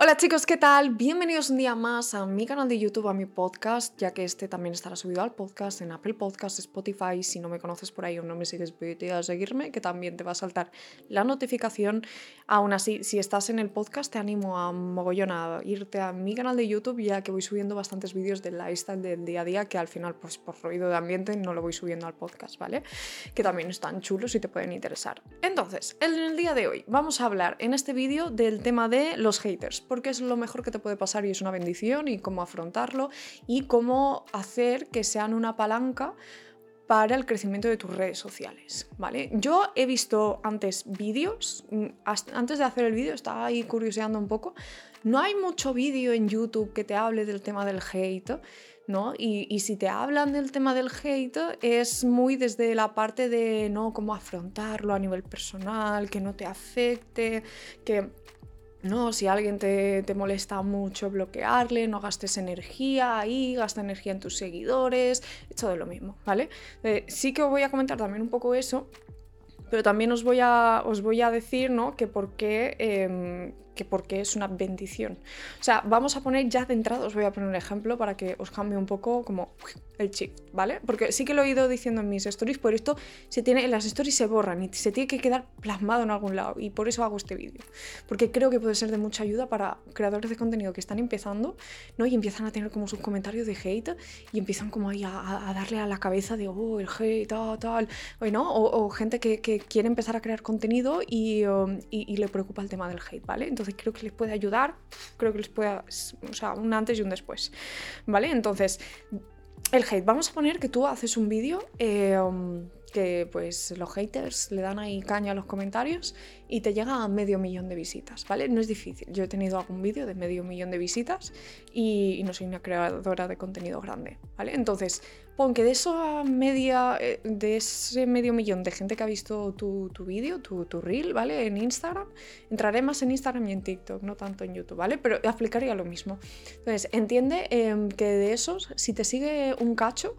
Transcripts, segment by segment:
Hola chicos, ¿qué tal? Bienvenidos un día más a mi canal de YouTube, a mi podcast, ya que este también estará subido al podcast en Apple Podcasts, Spotify. Si no me conoces por ahí o no me sigues, vete a seguirme, que también te va a saltar la notificación. Aún así, si estás en el podcast, te animo a mogollón a irte a mi canal de YouTube, ya que voy subiendo bastantes vídeos del lifestyle del día a día, que al final, pues por ruido de ambiente, no lo voy subiendo al podcast, ¿vale? Que también están chulos y te pueden interesar. Entonces, en el día de hoy vamos a hablar en este vídeo del tema de los haters porque es lo mejor que te puede pasar y es una bendición y cómo afrontarlo y cómo hacer que sean una palanca para el crecimiento de tus redes sociales, ¿vale? Yo he visto antes vídeos, mm, antes de hacer el vídeo estaba ahí curioseando un poco, no hay mucho vídeo en YouTube que te hable del tema del hate, ¿no? Y, si te hablan del tema del hate es muy desde la parte de, ¿no? Cómo afrontarlo a nivel personal, que no te afecte, que no, si alguien te, molesta mucho, bloquearle, no gastes energía ahí, gasta energía en tus seguidores, todo lo mismo, ¿vale? Eh, sí que os voy a comentar también un poco eso, pero también os voy a, os voy a decir, ¿no? Que por qué em, que porque es una bendición. O sea, vamos a poner ya de entrada, os voy a poner un ejemplo para que os cambie un poco como el chip, ¿vale? Porque sí que lo he ido diciendo en mis stories, por esto se tiene, las stories se borran y se tiene que quedar plasmado en algún lado y por eso hago este vídeo. Porque creo que puede ser de mucha ayuda para creadores de contenido que están empezando, ¿no? Y empiezan a tener como sus comentarios de hate y empiezan como ahí a, darle a la cabeza de, oh, el hate, tal, tal, ¿no? O, gente que, quiere empezar a crear contenido um, y le preocupa el tema del hate, ¿vale? Entonces creo que les puede ayudar, creo que les puede, o sea, un antes y un después, ¿vale? Entonces, el hate, vamos a poner que tú haces un vídeo eh, um, que pues los haters le dan ahí caña a los comentarios y te llega a medio millón de visitas, ¿vale? No es difícil. Yo he tenido algún vídeo de medio millón de visitas y, no soy una creadora de contenido grande, ¿vale? Entonces, pon que de eso media, eh, de ese medio millón de gente que ha visto tu, tu vídeo, tu, tu, reel, ¿vale? En Instagram, entraré más en Instagram y en TikTok, no tanto en YouTube, ¿vale? Pero aplicaría lo mismo. Entonces, entiende em, que de esos, si te sigue un cacho,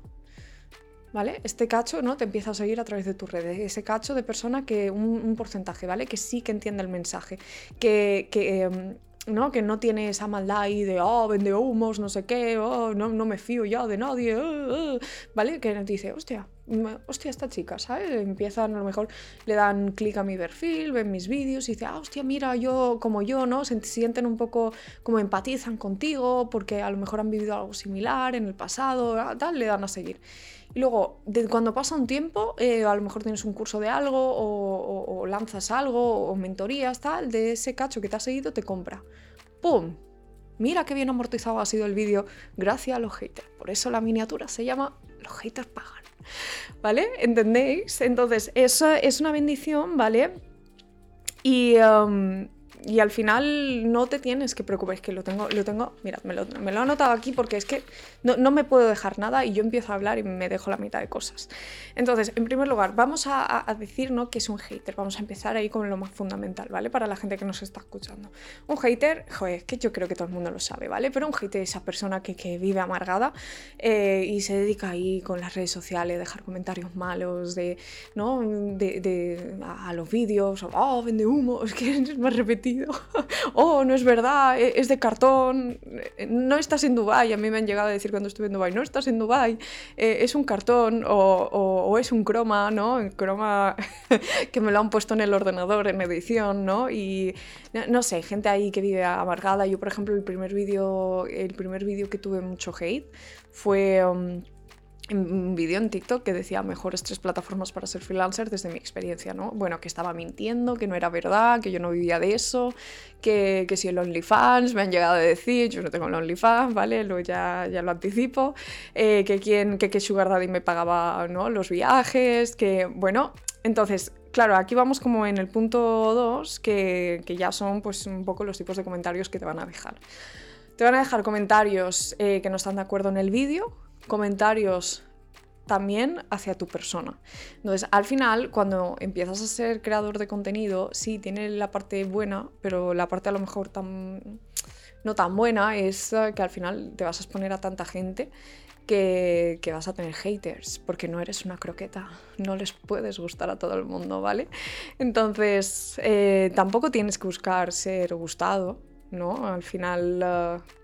¿vale? Este cacho, ¿no? Te empieza a seguir a través de tus redes. Ese cacho de persona que, un, porcentaje, ¿vale? Que sí que entiende el mensaje. Que, que em, ¿no? Que no tiene esa maldad ahí de, oh, vende humos, no sé qué, oh, no, no me fío ya de nadie, uh, uh", ¿vale? Que dice, hostia, hostia, esta chica, ¿sabes? Empiezan, a lo mejor le dan clic a mi perfil, ven mis vídeos y dice, ah, hostia, mira, yo como yo, ¿no? Se sienten un poco como empatizan contigo porque a lo mejor han vivido algo similar en el pasado, ah, tal, le dan a seguir. Y luego, cuando pasa un tiempo, eh, a lo mejor tienes un curso de algo o, lanzas algo o mentorías, tal, de ese cacho que te ha seguido, te compra. ¡Pum! Mira qué bien amortizado ha sido el vídeo gracias a los haters. Por eso la miniatura se llama Los haters pagan. ¿Vale? ¿Entendéis? Entonces, eso es una bendición, ¿vale? Y, um, y al final no te tienes que preocupar, es que lo tengo, lo tengo, mirad, me lo, me he anotado aquí porque es que no, no, me puedo dejar nada y yo empiezo a hablar y me dejo la mitad de cosas. Entonces, en primer lugar, vamos a, a decir ¿no? que es un hater, vamos a empezar ahí con lo más fundamental, ¿vale? Para la gente que nos está escuchando. Un hater, joder, es que yo creo que todo el mundo lo sabe, ¿vale? Pero un hater es esa persona que, que vive amargada eh, y se dedica ahí con las redes sociales, dejar comentarios malos de, ¿no? de, a, los vídeos, oh, vende humo, es que es más oh, no es verdad, e, es de cartón, no estás en Dubai. A mí me han llegado a decir cuando estuve en Dubai, no estás en Dubai, eh, es un cartón o, es un croma, ¿no? El croma que me lo han puesto en el ordenador en edición, ¿no? Y no, sé, gente ahí que vive amargada. Yo, por ejemplo, el primer vídeo, el primer vídeo que tuve mucho hate fue... Um, un vídeo en TikTok que decía mejores tres plataformas para ser freelancer desde mi experiencia, ¿no? Bueno, que estaba mintiendo, que no era verdad, que yo no vivía de eso, que, que si el OnlyFans me han llegado a decir, yo no tengo el OnlyFans, ¿vale? Lo, ya, ya lo anticipo, eh, que, quien, que, que Sugar Daddy me pagaba ¿no? los viajes, que, bueno, entonces, claro, aquí vamos como en el punto 2, que, que, ya son pues un poco los tipos de comentarios que te van a dejar. Te van a dejar comentarios eh, que no están de acuerdo en el vídeo, comentarios también hacia tu persona. Entonces, al final, cuando empiezas a ser creador de contenido, sí, tiene la parte buena, pero la parte a lo mejor tan, no tan buena es eh, que al final te vas a exponer a tanta gente que, vas a tener haters, porque no eres una croqueta, no les puedes gustar a todo el mundo, ¿vale? Entonces, eh, tampoco tienes que buscar ser gustado, ¿no? Al final... Uh,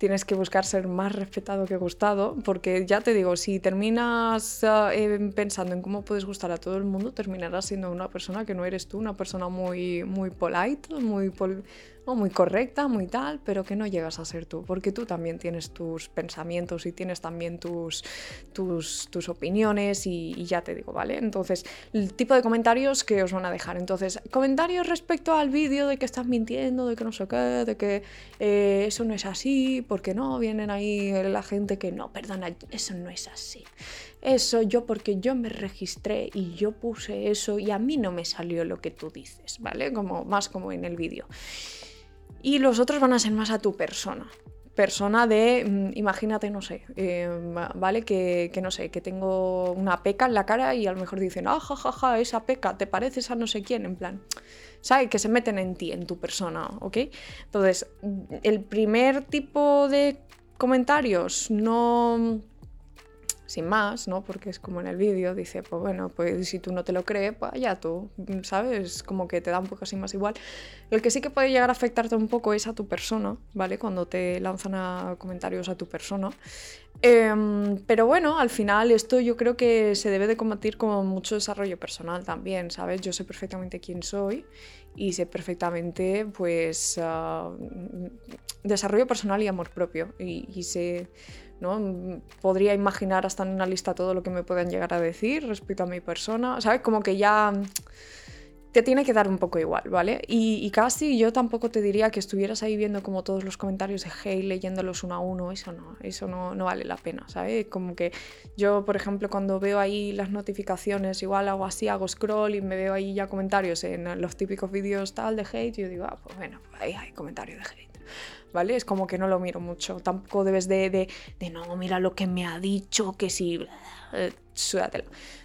tienes que buscar ser más respetado que gustado, porque ya te digo, si terminas uh, pensando en cómo puedes gustar a todo el mundo, terminarás siendo una persona que no eres tú, una persona muy, muy polite, muy, pol muy correcta, muy tal, pero que no llegas a ser tú, porque tú también tienes tus pensamientos y tienes también tus, tus, tus opiniones y, ya te digo, ¿vale? Entonces, el tipo de comentarios que os van a dejar. Entonces, comentarios respecto al vídeo de que estás mintiendo, de que no sé qué, de que eh, eso no es así, porque no, vienen ahí la gente que no, perdona, eso no es así. Eso yo porque yo me registré y yo puse eso y a mí no me salió lo que tú dices, ¿vale? Como más como en el vídeo. Y los otros van a ser más a tu persona. Persona de, mm, imagínate, no sé, em, ¿vale? Que, no sé, que tengo una peca en la cara y a lo mejor dicen, ah, jajaja, ja, ja, esa peca, te pareces a no sé quién, en plan, ¿sabes? Que se meten en ti, en tu persona, ¿ok? Entonces, el primer tipo de comentarios no sin más, ¿no? Porque es como en el vídeo, dice, pues bueno, pues si tú no te lo crees, pues ya tú, ¿sabes? Como que te da un poco así más igual. El que sí que puede llegar a afectarte un poco es a tu persona, ¿vale? Cuando te lanzan a comentarios a tu persona. Em, pero bueno, al final esto yo creo que se debe de combatir con mucho desarrollo personal también, ¿sabes? Yo sé perfectamente quién soy y sé perfectamente, pues, ah, desarrollo personal y amor propio. Y, y sé ¿no? Podría imaginar hasta en una lista todo lo que me puedan llegar a decir respecto a mi persona, ¿sabes? Como que ya te tiene que dar un poco igual, ¿vale? Y, casi yo tampoco te diría que estuvieras ahí viendo como todos los comentarios de hey, leyéndolos uno a uno, eso no, eso no, no vale la pena, ¿sabes? Como que yo, por ejemplo, cuando veo ahí las notificaciones, igual hago así, hago scroll y me veo ahí ya comentarios en los típicos vídeos tal de hate, yo digo, ah, pues bueno, ahí hay comentarios de hate. ¿Vale? Es como que no lo miro mucho. Tampoco debes de, de, de no, mira lo que me ha dicho, que sí, eh.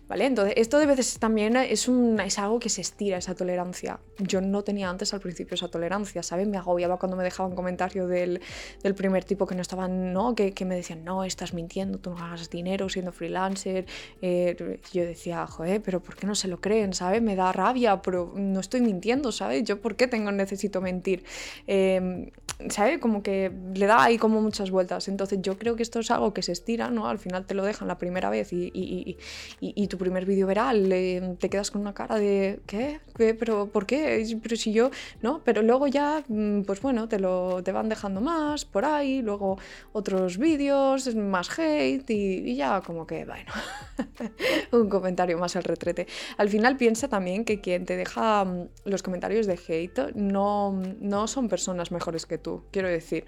¿Vale? Entonces, esto de veces también es, un, es algo que se estira, esa tolerancia. Yo no tenía antes al principio esa tolerancia, ¿sabes? Me agobiaba cuando me dejaban comentarios del, del primer tipo que no estaban, ¿no? Que, que, me decían, no, estás mintiendo, tú no hagas dinero siendo freelancer. Eh, yo decía, joder, pero ¿por qué no se lo creen, ¿sabes? Me da rabia, pero no estoy mintiendo, ¿sabes? Yo, ¿por qué tengo, necesito mentir? Eh, ¿Sabes? Como que le da ahí como muchas vueltas. Entonces, yo creo que esto es algo que se estira, ¿no? Al final te lo dejan la primera vez y, y, y, y tu primer vídeo viral, te quedas con una cara de ¿qué? ¿Pero por qué? Pero si yo, ¿no? Pero luego ya, mm, pues bueno, te lo te van dejando más por ahí, luego otros vídeos, más hate y, ya como que, bueno, un comentario más al retrete. Al final piensa también que quien te deja mm, los comentarios de hate no, no son personas mejores que tú, quiero decir.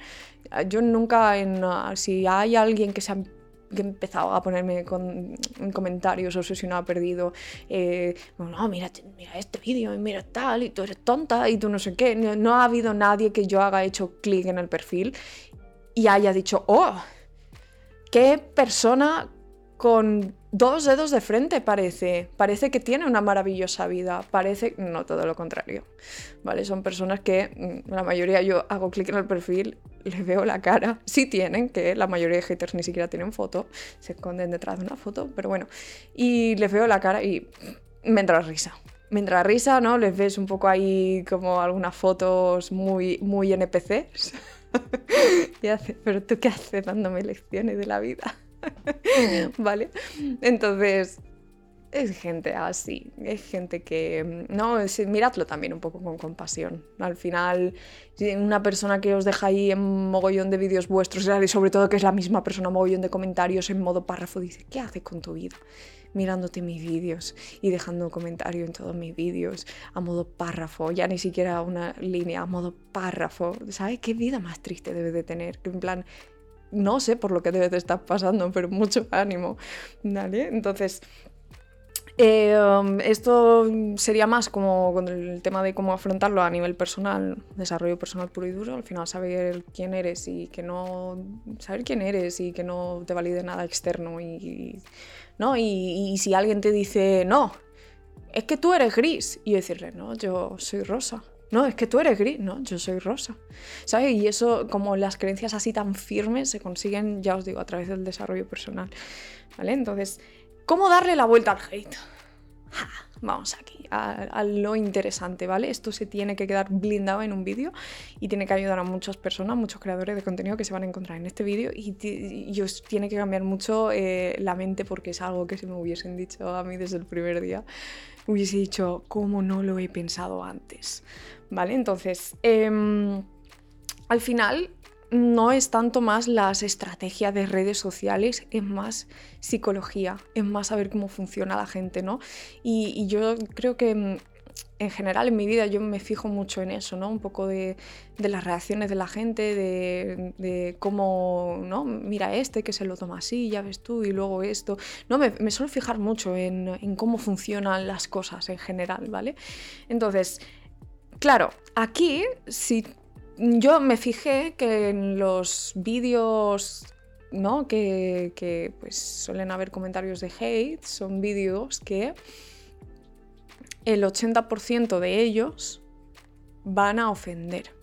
Yo nunca, en, si hay alguien que se ha que empezaba a ponerme con, en comentarios obsesionado, perdido, eh, no, mira, mira este vídeo, y mira tal, y tú eres tonta, y tú no sé qué. No, ha habido nadie que yo haga hecho clic en el perfil y haya dicho, oh, qué persona con dos dedos de frente parece. Parece que tiene una maravillosa vida. Parece, no todo lo contrario. ¿Vale? Son personas que mm, la mayoría yo hago clic en el perfil, les veo la cara. Sí tienen, que la mayoría de haters ni siquiera tienen foto, se esconden detrás de una foto, pero bueno. Y les veo la cara y me entra risa. Me entra risa, ¿no? Les ves un poco ahí como algunas fotos muy, muy NPCs. y hace, pero tú qué haces dándome lecciones de la vida. ¿Vale? Entonces, es gente así, es gente que, no, miradlo también un poco con compasión. Al final, una persona que os deja ahí en mogollón de vídeos vuestros, y sobre todo que es la misma persona, mogollón de comentarios en modo párrafo, dice, ¿qué haces con tu vida? Mirándote mis vídeos y dejando un comentario en todos mis vídeos a modo párrafo, ya ni siquiera una línea, a modo párrafo. ¿Sabes qué vida más triste debe de tener? En plan, no sé por lo que debe de estar pasando, pero mucho ánimo, ¿vale? Entonces, eh, esto sería más como con el tema de cómo afrontarlo a nivel personal, desarrollo personal puro y duro, al final saber quién eres y que no saber quién eres y que no te valide nada externo y, no y si alguien te dice no, es que tú eres gris y decirle no, yo soy rosa no, es que tú eres gris, no, yo soy rosa. ¿Sabes? Y eso, como las creencias así tan firmes, se consiguen, ya os digo, a través del desarrollo personal. ¿Vale? Entonces, ¿cómo darle la vuelta al hate? vamos aquí, a, lo interesante, ¿vale? Esto se tiene que quedar blindado en un vídeo y tiene que ayudar a muchas personas, muchos creadores de contenido que se van a encontrar en este vídeo y, os tiene que cambiar mucho eh, la mente porque es algo que si me hubiesen dicho a mí desde el primer día, hubiese dicho, ¿cómo no lo he pensado antes? ¿Vale? Entonces, em, al final no es tanto más las estrategias de redes sociales, es más psicología, es más saber cómo funciona la gente, ¿no? Y, yo creo que mm, en general en mi vida yo me fijo mucho en eso, ¿no? Un poco de, las reacciones de la gente, de, cómo, ¿no? Mira este que se lo toma así, ya ves tú, y luego esto. No, me, suelo fijar mucho en, en cómo funcionan las cosas en general, ¿vale? Entonces, claro, aquí si yo me fijé que en los vídeos ¿no? que, pues, suelen haber comentarios de hate, son vídeos que el 80% de ellos van a ofender.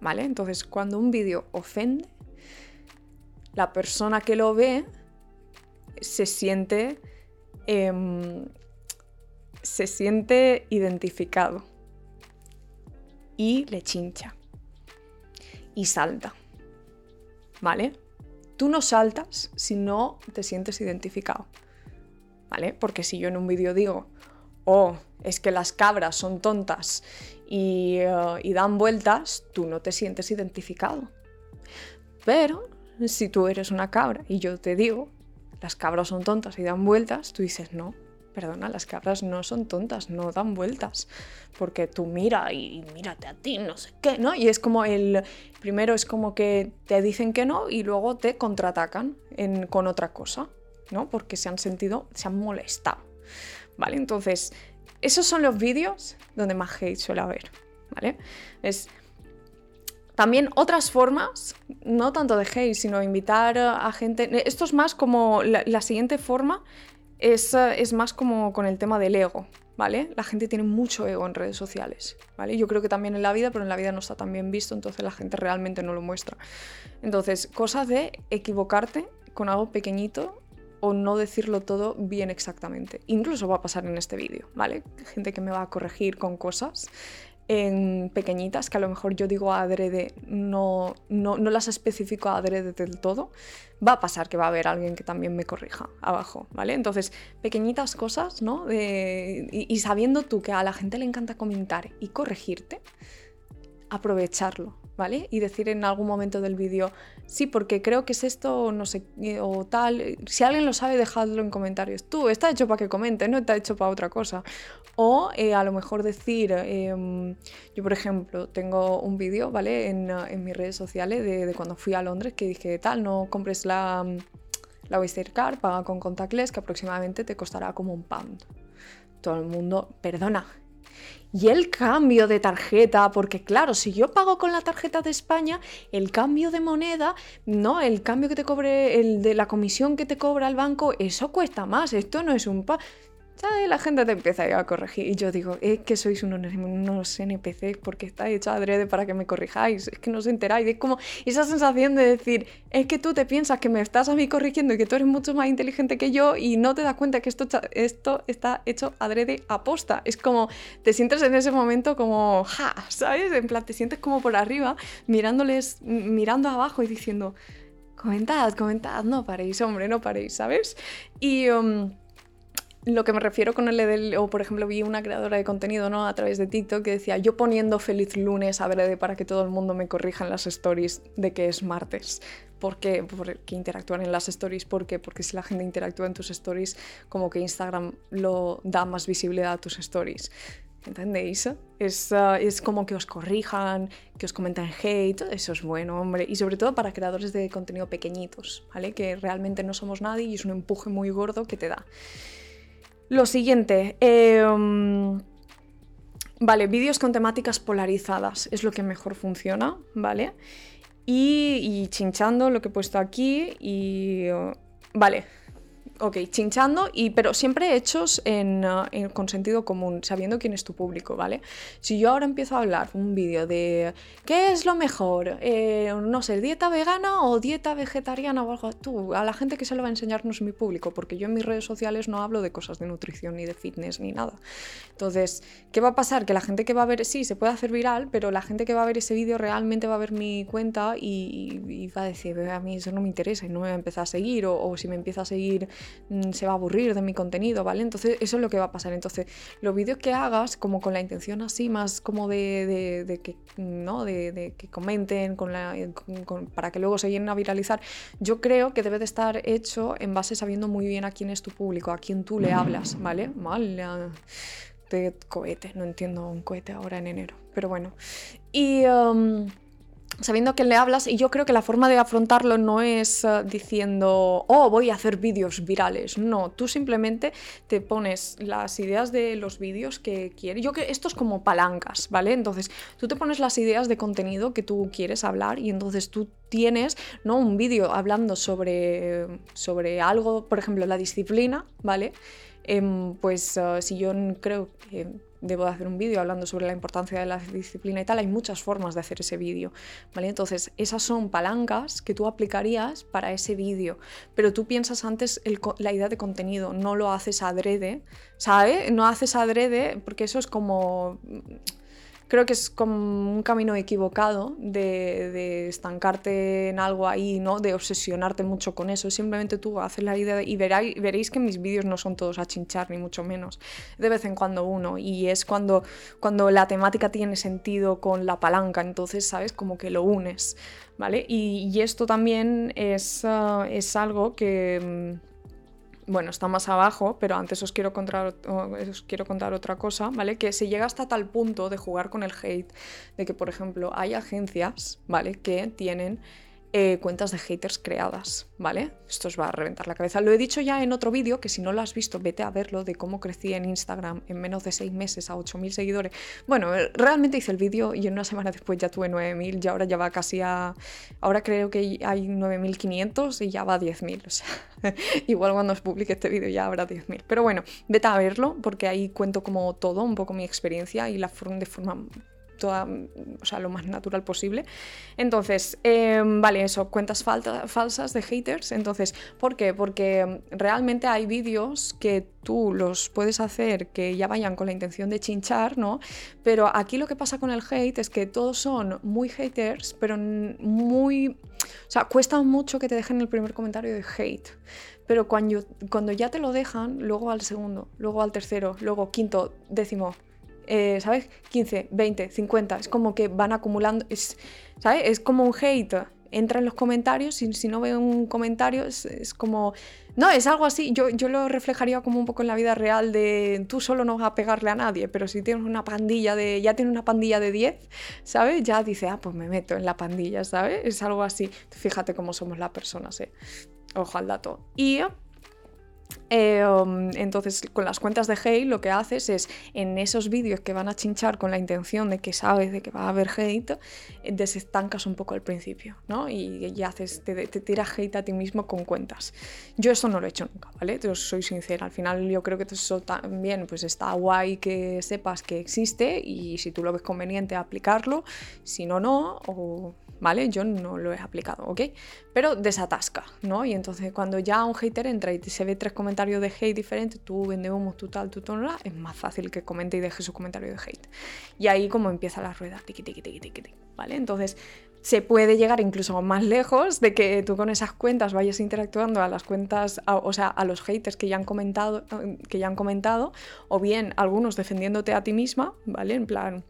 ¿Vale? Entonces, cuando un vídeo ofende, la persona que lo ve se siente. Em, se siente identificado. Y le chincha y salta. ¿Vale? Tú no saltas si no te sientes identificado. ¿Vale? Porque si yo en un vídeo digo, oh, es que las cabras son tontas y, eh, y dan vueltas, tú no te sientes identificado. Pero si tú eres una cabra y yo te digo, las cabras son tontas y dan vueltas, tú dices, no, perdona, las cabras no son tontas, no dan vueltas, porque tú mira y mírate a ti, no sé qué, ¿no? Y es como el, primero es como que te dicen que no y luego te contraatacan con otra cosa, ¿no? Porque se han sentido, se han molestado, ¿vale? Entonces, esos son los vídeos donde más hate suele haber, ¿vale? Es... También otras formas, no tanto de hate, sino invitar a gente. Esto es más como la siguiente forma es, es más como con el tema del ego, ¿vale? La gente tiene mucho ego en redes sociales, ¿vale? Yo creo que también en la vida, pero en la vida no está tan bien visto, entonces la gente realmente no lo muestra. Entonces, cosas de equivocarte con algo pequeñito o no decirlo todo bien exactamente. Incluso va a pasar en este vídeo, ¿vale? Gente que me va a corregir con cosas en pequeñitas que a lo mejor yo digo adrede, no, no, no las especifico adrede del todo, va a pasar que va a haber alguien que también me corrija abajo, ¿vale? Entonces, pequeñitas cosas, ¿no? y, y sabiendo tú que a la gente le encanta comentar y corregirte, aprovecharlo, ¿vale? Y decir en algún momento del vídeo, sí, porque creo que es esto, no sé, o tal. Si alguien lo sabe, dejadlo en comentarios. Tú, está hecho para que comente, no está hecho para otra cosa. O eh, a lo mejor decir, em, yo por ejemplo, tengo un vídeo, ¿vale? En, mis redes sociales de, cuando fui a Londres que dije, tal, no compres la, la Card, paga con contactless, que aproximadamente te costará como un pound. Todo el mundo, perdona, y el cambio de tarjeta, porque claro, si yo pago con la tarjeta de España, el cambio de moneda, no, el cambio que te cobre, el de la comisión que te cobra el banco, eso cuesta más, esto no es un pa la gente te empieza a corregir. Y yo digo, es que sois unos, unos NPCs porque está hecho adrede para que me corrijáis. Es que no os enteráis. Es como esa sensación de decir, es que tú te piensas que me estás a mí corrigiendo y que tú eres mucho más inteligente que yo y no te das cuenta que esto, esto está hecho adrede aposta. Es como, te sientes en ese momento como, ja, ¿sabes? En plan, te sientes como por arriba, mirándoles, mirando abajo y diciendo, comentad, comentad, no paréis, hombre, no paréis, ¿sabes? Y... Um, lo que me refiero con el del, o por ejemplo vi una creadora de contenido ¿no? a través de TikTok que decía yo poniendo feliz lunes adrede para que todo el mundo me corrija en las stories de que es martes. ¿Por qué? Porque interactúan en las stories. ¿Por qué? Porque si la gente interactúa en tus stories, como que Instagram lo da más visibilidad a tus stories. ¿Entendéis? Es, ah, es, como que os corrijan, que os comenten hate, eso es bueno, hombre. Y sobre todo para creadores de contenido pequeñitos, ¿vale? Que realmente no somos nadie y es un empuje muy gordo que te da. Lo siguiente, em, vale, vídeos con temáticas polarizadas es lo que mejor funciona, ¿vale? Y, chinchando lo que he puesto aquí y... vale, ok, chinchando, y, pero siempre hechos en, uh, con sentido común, sabiendo quién es tu público, ¿vale? Si yo ahora empiezo a hablar un vídeo de qué es lo mejor, eh, no sé, dieta vegana o dieta vegetariana o algo, tú, a la gente que se lo va a enseñar no es mi público, porque yo en mis redes sociales no hablo de cosas de nutrición ni de fitness ni nada. Entonces, ¿qué va a pasar? Que la gente que va a ver, sí, se puede hacer viral, pero la gente que va a ver ese vídeo realmente va a ver mi cuenta y, va a decir, a mí eso no me interesa y no me va a empezar a seguir, o, si me empieza a seguir se va a aburrir de mi contenido, ¿vale? Entonces eso es lo que va a pasar. Entonces los vídeos que hagas como con la intención así más como de, que, ¿no? De, que comenten con la, para que luego se lleguen a viralizar, yo creo que debe de estar hecho en base sabiendo muy bien a quién es tu público, a quién tú le hablas, ¿vale? Mal de cohete, no entiendo un cohete ahora en enero, pero bueno. Y... Um, sabiendo que le hablas y yo creo que la forma de afrontarlo no es eh, diciendo, oh, voy a hacer vídeos virales. No, tú simplemente te pones las ideas de los vídeos que quieres. Yo que esto es como palancas, ¿vale? Entonces, tú te pones las ideas de contenido que tú quieres hablar y entonces tú tienes, ¿no? Un vídeo hablando sobre, sobre algo, por ejemplo, la disciplina, ¿vale? Em, pues eh, si yo creo que debo de hacer un vídeo hablando sobre la importancia de la disciplina y tal, hay muchas formas de hacer ese vídeo, ¿vale? Entonces, esas son palancas que tú aplicarías para ese vídeo, pero tú piensas antes la idea de contenido, no lo haces adrede, ¿sabes? No haces adrede porque eso es como creo que es como un camino equivocado de, estancarte en algo ahí, ¿no? De obsesionarte mucho con eso. Simplemente tú haces la idea y veréis, que mis vídeos no son todos a chinchar, ni mucho menos. De vez en cuando uno. Y es cuando, cuando la temática tiene sentido con la palanca, entonces, ¿sabes? Como que lo unes, ¿vale? Y, esto también es, ah, es algo que mm, bueno, está más abajo, pero antes os quiero, contar, os quiero contar otra cosa, ¿vale? Que se llega hasta tal punto de jugar con el hate, de que, por ejemplo, hay agencias, ¿vale? Que tienen eh, cuentas de haters creadas, ¿vale? Esto os va a reventar la cabeza. Lo he dicho ya en otro vídeo, que si no lo has visto, vete a verlo, de cómo crecí en Instagram en menos de seis meses a 8.000 seguidores. Bueno, eh, realmente hice el vídeo y en una semana después ya tuve 9.000 y ahora ya va casi a... Ahora creo que hay 9.500 y ya va a 10.000. O sea, igual cuando os publique este vídeo ya habrá 10.000. Pero bueno, vete a verlo porque ahí cuento como todo, un poco mi experiencia y la forma de forma o sea, lo más natural posible. Entonces, em, vale, eso, cuentas falsas de haters. Entonces, ¿por qué? Porque realmente hay vídeos que tú los puedes hacer que ya vayan con la intención de chinchar, ¿no? Pero aquí lo que pasa con el hate es que todos son muy haters, pero muy... O sea, cuesta mucho que te dejen el primer comentario de hate. Pero cuando, cuando ya te lo dejan, luego al segundo, luego al tercero, luego quinto, décimo, eh, ¿sabes? 15, 20, 50, es como que van acumulando, es, ¿sabes? Es como un hate, entra en los comentarios y si no veo un comentario es, como... No, es algo así, yo, yo lo reflejaría como un poco en la vida real de tú solo no vas a pegarle a nadie, pero si tienes una pandilla de, ya tienes una pandilla de 10, ¿sabes? Ya dice, ah, pues me meto en la pandilla, ¿sabes? Es algo así, fíjate cómo somos las personas, ¿eh? Ojo al dato. Y eh, um, entonces, con las cuentas de hate lo que haces es, en esos vídeos que van a chinchar con la intención de que sabes de que va a haber hate, eh, desestancas un poco al principio, ¿no? Y, haces, te, tiras hate a ti mismo con cuentas. Yo eso no lo he hecho nunca, ¿vale? Yo soy sincera. Al final yo creo que eso también pues está guay que sepas que existe y si tú lo ves conveniente aplicarlo, si no, no, o ¿vale? Yo no lo he aplicado, ¿ok? Pero desatasca, ¿no? Y entonces cuando ya un hater entra y se ve tres comentarios de hate diferentes, tú vende humo, tú tal, tú tal, es más fácil que comente y deje su comentario de hate. Y ahí como empieza la rueda, tiqui, tiqui, tiqui, tiqui, ¿vale? Entonces se puede llegar incluso más lejos de que tú con esas cuentas vayas interactuando a las cuentas, o sea, a los haters que ya han comentado, que ya han comentado, o bien algunos defendiéndote a ti misma, ¿vale? En plan,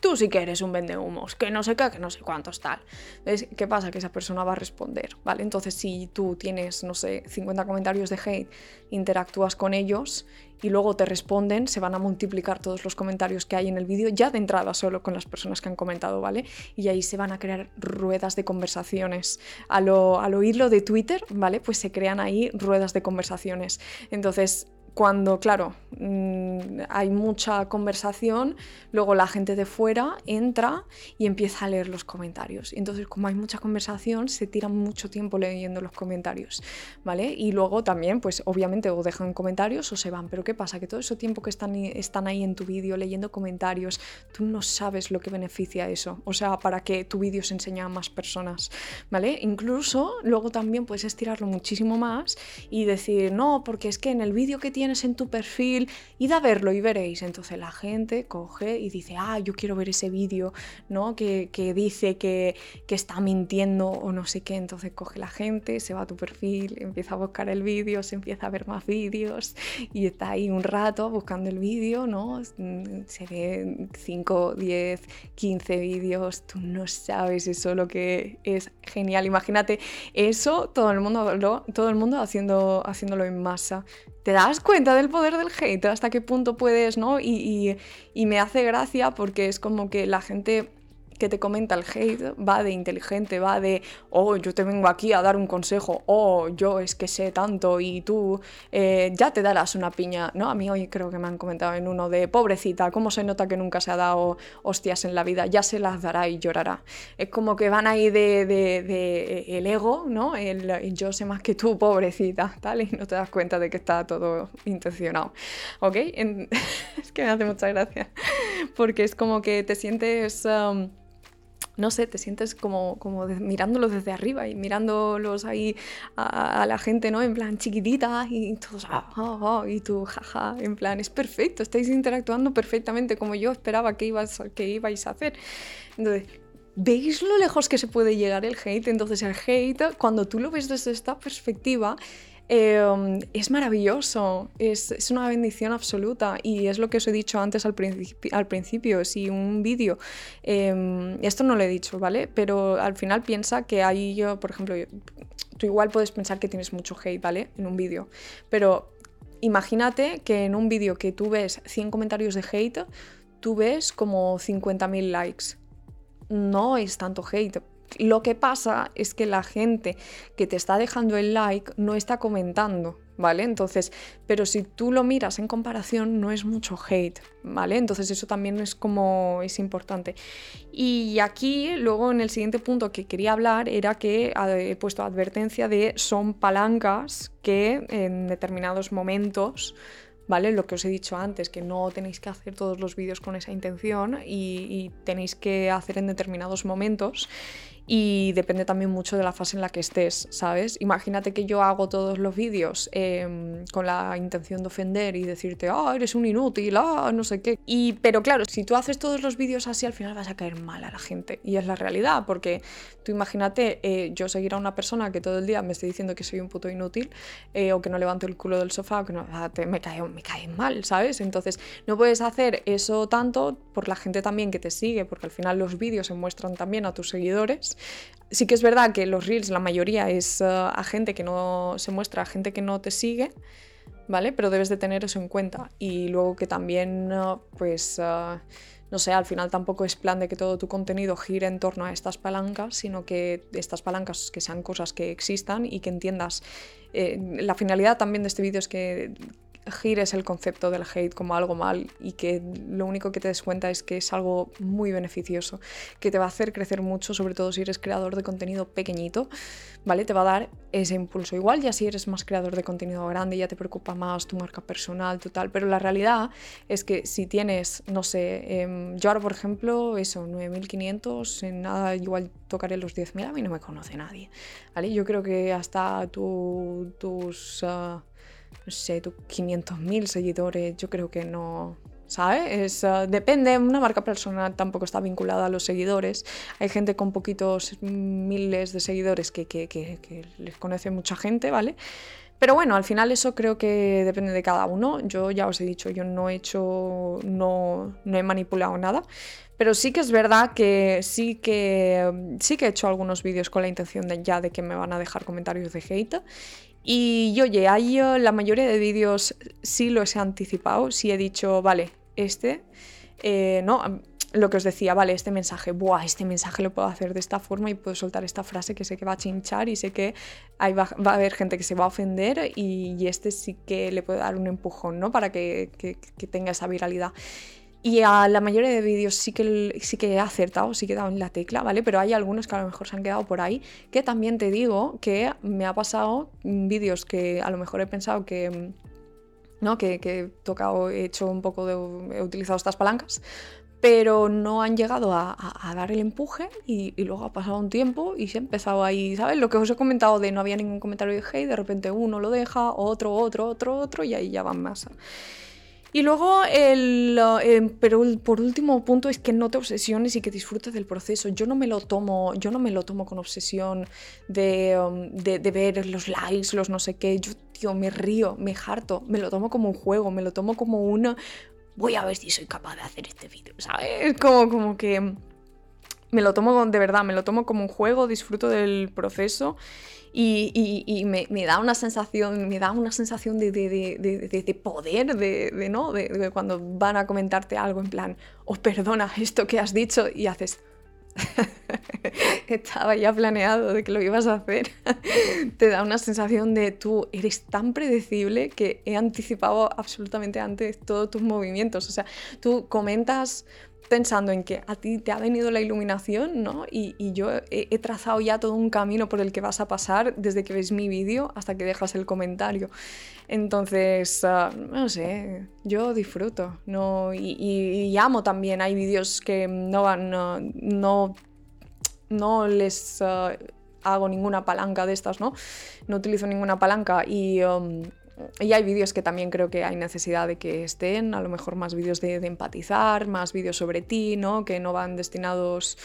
tú sí que eres un vendehumos, que no sé qué, que no sé cuántos tal. ¿Qué pasa? Que esa persona va a responder, ¿vale? Entonces, si tú tienes, no sé, 50 comentarios de hate, interactúas con ellos y luego te responden, se van a multiplicar todos los comentarios que hay en el vídeo, ya de entrada solo con las personas que han comentado, ¿vale? Y ahí se van a crear ruedas de conversaciones. al oírlo de Twitter, ¿vale? Pues se crean ahí ruedas de conversaciones. Entonces, cuando, claro, mm, hay mucha conversación, luego la gente de fuera entra y empieza a leer los comentarios. Entonces, como hay mucha conversación, se tira mucho tiempo leyendo los comentarios, ¿vale? Y luego también, pues obviamente o dejan comentarios o se van. Pero ¿qué pasa? Que todo ese tiempo que están, están ahí en tu vídeo leyendo comentarios, tú no sabes lo que beneficia eso. O sea, para que tu vídeo se enseñe a más personas, ¿vale? Incluso luego también puedes estirarlo muchísimo más y decir, no, porque es que en el vídeo que tienes en tu perfil, id a verlo y veréis. Entonces la gente coge y dice, ah, yo quiero ver ese vídeo, ¿no? Que, dice que, que, está mintiendo o no sé qué. Entonces coge la gente, se va a tu perfil, empieza a buscar el vídeo, se empieza a ver más vídeos y está ahí un rato buscando el vídeo, ¿no? Se ve 5, 10, 15 vídeos, tú no sabes eso lo que es genial. Imagínate eso, todo el mundo, todo el mundo haciendo, haciéndolo en masa te das cuenta del poder del hate, hasta qué punto puedes, ¿no? Y, y, me hace gracia porque es como que la gente que te comenta el hate va de inteligente, va de, oh, yo te vengo aquí a dar un consejo, oh, yo es que sé tanto y tú eh, ya te darás una piña, ¿no? A mí hoy creo que me han comentado en uno de, pobrecita, ¿cómo se nota que nunca se ha dado hostias en la vida? Ya se las dará y llorará. Es como que van ahí de, de, el ego, ¿no? El, yo sé más que tú, pobrecita, tal, y no te das cuenta de que está todo intencionado, ¿ok? es que me hace mucha gracia, porque es como que te sientes... Um, no sé, te sientes como, como mirándolos desde arriba y mirándolos ahí a, la gente, ¿no? En plan chiquitita y todos, ah, ah, ah", y tú, jaja, en plan, es perfecto, estáis interactuando perfectamente como yo esperaba que, ibas, que ibais a hacer. Entonces, ¿veis lo lejos que se puede llegar el hate? Entonces el hate, cuando tú lo ves desde esta perspectiva, Em, es maravilloso, es, una bendición absoluta y es lo que os he dicho antes al, principio, si un vídeo, em, esto no lo he dicho, ¿vale? Pero al final piensa que hay, yo, por ejemplo, tú igual puedes pensar que tienes mucho hate, ¿vale? En un vídeo, pero imagínate que en un vídeo que tú ves 100 comentarios de hate, tú ves como 50.000 likes. No es tanto hate, lo que pasa es que la gente que te está dejando el like no está comentando, ¿vale? Entonces, pero si tú lo miras en comparación, no es mucho hate, ¿vale? Entonces eso también es como es importante. Y aquí, luego en el siguiente punto que quería hablar era que he puesto advertencia de son palancas que en determinados momentos ¿vale? Lo que os he dicho antes, que no tenéis que hacer todos los vídeos con esa intención y, y, tenéis que hacer en determinados momentos y depende también mucho de la fase en la que estés, ¿sabes? Imagínate que yo hago todos los vídeos em, con la intención de ofender y decirte, ah, eres un inútil, ah, no sé qué. Y, pero claro, si tú haces todos los vídeos así, al final vas a caer mal a la gente. Y es la realidad, porque tú imagínate eh, yo seguir a una persona que todo el día me esté diciendo que soy un puto inútil eh, o que no levanto el culo del sofá o que no, ah, me, cae, me cae mal, ¿sabes? Entonces no puedes hacer eso tanto por la gente también que te sigue, porque al final los vídeos se muestran también a tus seguidores Sí que es verdad que los reels, la mayoría es eh, a gente que no se muestra, a gente que no te sigue, ¿vale? Pero debes de tener eso en cuenta. Y luego que también, eh, pues, eh, no sé, al final tampoco es plan de que todo tu contenido gire en torno a estas palancas, sino que estas palancas que sean cosas que existan y que entiendas. la finalidad también de este vídeo es que gires el concepto del hate como algo mal y que lo único que te des cuenta es que es algo muy beneficioso, que te va a hacer crecer mucho, sobre todo si eres creador de contenido pequeñito, ¿vale? Te va a dar ese impulso. Igual ya si eres más creador de contenido grande, ya te preocupa más tu marca personal, tu tal, pero la realidad es que si tienes, no sé, em, yo ahora por ejemplo, eso, 9.500, en nada igual tocaré los 10.000, a mí no me conoce nadie, ¿vale? Yo creo que hasta tus... Ah, no sé, 500.000 seguidores, yo creo que no, ¿sabes? Uh, depende, una marca personal tampoco está vinculada a los seguidores. Hay gente con poquitos miles de seguidores que, que, que, les conoce mucha gente, ¿vale? Pero bueno, al final eso creo que depende de cada uno. Yo ya os he dicho, yo no he hecho, no, no he manipulado nada. Pero sí que es verdad que sí que sí que he hecho algunos vídeos con la intención de ya de que me van a dejar comentarios de hate y oye, ahí la mayoría de vídeos sí los he anticipado, sí he dicho, vale, este, eh, no, lo que os decía, vale, este mensaje, buah, este mensaje lo puedo hacer de esta forma y puedo soltar esta frase que sé que va a chinchar y sé que ahí va, a haber gente que se va a ofender y, este sí que le puede dar un empujón, ¿no? Para que, que, tenga esa viralidad. Y a la mayoría de vídeos sí que, sí que he acertado, sí que he dado en la tecla, ¿vale? Pero hay algunos que a lo mejor se han quedado por ahí, que también te digo que me ha pasado vídeos que a lo mejor he pensado que... ¿no? Que, que he tocado, he hecho un poco de... he utilizado estas palancas, pero no han llegado a, dar el empuje y, luego ha pasado un tiempo y se ha empezado ahí, ¿sabes? Lo que os he comentado de no había ningún comentario de hate, de repente uno lo deja, otro, otro, otro, otro y ahí ya van más. Y luego, el, eh, pero por último punto es que no te obsesiones y que disfrutes del proceso. Yo no me lo tomo, yo no me lo tomo con obsesión de, um, de ver los likes, los no sé qué. Yo, tío, me río, me harto, me lo tomo como un juego, me lo tomo como una, voy a ver si soy capaz de hacer este vídeo, ¿sabes? Como, como que me lo tomo de verdad, me lo tomo como un juego, disfruto del proceso y, me, da una sensación, me da una sensación de, de poder, de, ¿no? De, cuando van a comentarte algo en plan, oh, perdona esto que has dicho y haces, estaba ya planeado de que lo ibas a hacer, te da una sensación de tú eres tan predecible que he anticipado absolutamente antes todos tus movimientos. O sea, tú comentas pensando en que a ti te ha venido la iluminación, ¿no? Y, yo he, trazado ya todo un camino por el que vas a pasar desde que ves mi vídeo hasta que dejas el comentario. Entonces, ah, no sé, yo disfruto, ¿no? Y, amo también, hay vídeos que no van, no, no, les ah, hago ninguna palanca de estas, ¿no? No utilizo ninguna palanca y... Um, y hay vídeos que también creo que hay necesidad de que estén, a lo mejor más vídeos de, empatizar, más vídeos sobre ti, ¿no? Que no van destinados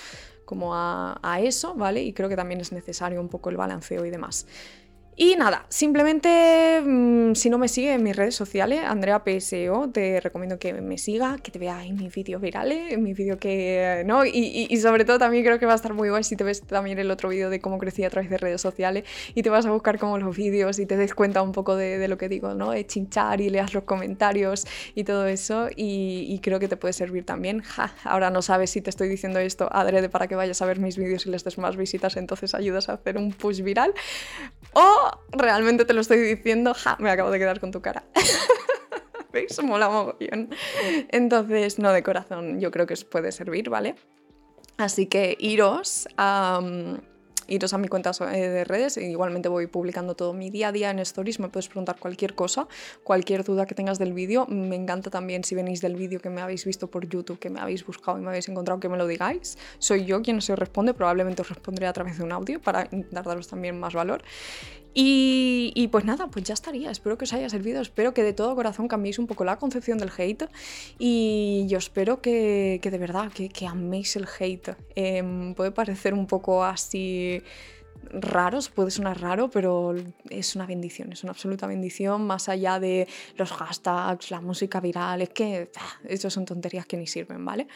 como a, a, eso, ¿vale? Y creo que también es necesario un poco el balanceo y demás. Y nada, simplemente mm, si no me sigue en mis redes sociales, Andrea PSO, te recomiendo que me siga, que te vea en mis vídeos virales, en mis vídeos que... ¿no? Y, sobre todo también creo que va a estar muy guay si te ves también el otro vídeo de cómo crecí a través de redes sociales y te vas a buscar como los vídeos y te des cuenta un poco de, lo que digo, ¿no? De chinchar y leas los comentarios y todo eso y, creo que te puede servir también. Ahora no sabes si te estoy diciendo esto adrede para que vayas a ver mis vídeos y les des más visitas, entonces ayudas a hacer un push viral. O realmente te lo estoy diciendo, ja, me acabo de quedar con tu cara. ¿Veis? Mola mogollón. Entonces, no, de corazón, yo creo que os puede servir, ¿vale? Así que iros a iros a mi cuenta eh, de redes, e igualmente voy publicando todo mi día a día en stories, me puedes preguntar cualquier cosa, cualquier duda que tengas del vídeo, me encanta también si venís del vídeo que me habéis visto por YouTube, que me habéis buscado y me habéis encontrado, que me lo digáis, soy yo quien os responde, probablemente os responderé a través de un audio para intentar daros también más valor. Y, pues nada, pues ya estaría. Espero que os haya servido. Espero que de todo corazón cambiéis un poco la concepción del hate. Y yo espero que, de verdad, que, améis el hate. Em, puede parecer un poco así raro, puede sonar raro, pero es una bendición, es una absoluta bendición, más allá de los hashtags, la música viral, es que ah, estos son tonterías que ni sirven, ¿vale?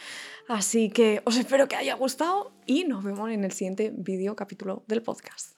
Así que os espero que haya gustado y nos vemos en el siguiente vídeo capítulo del podcast.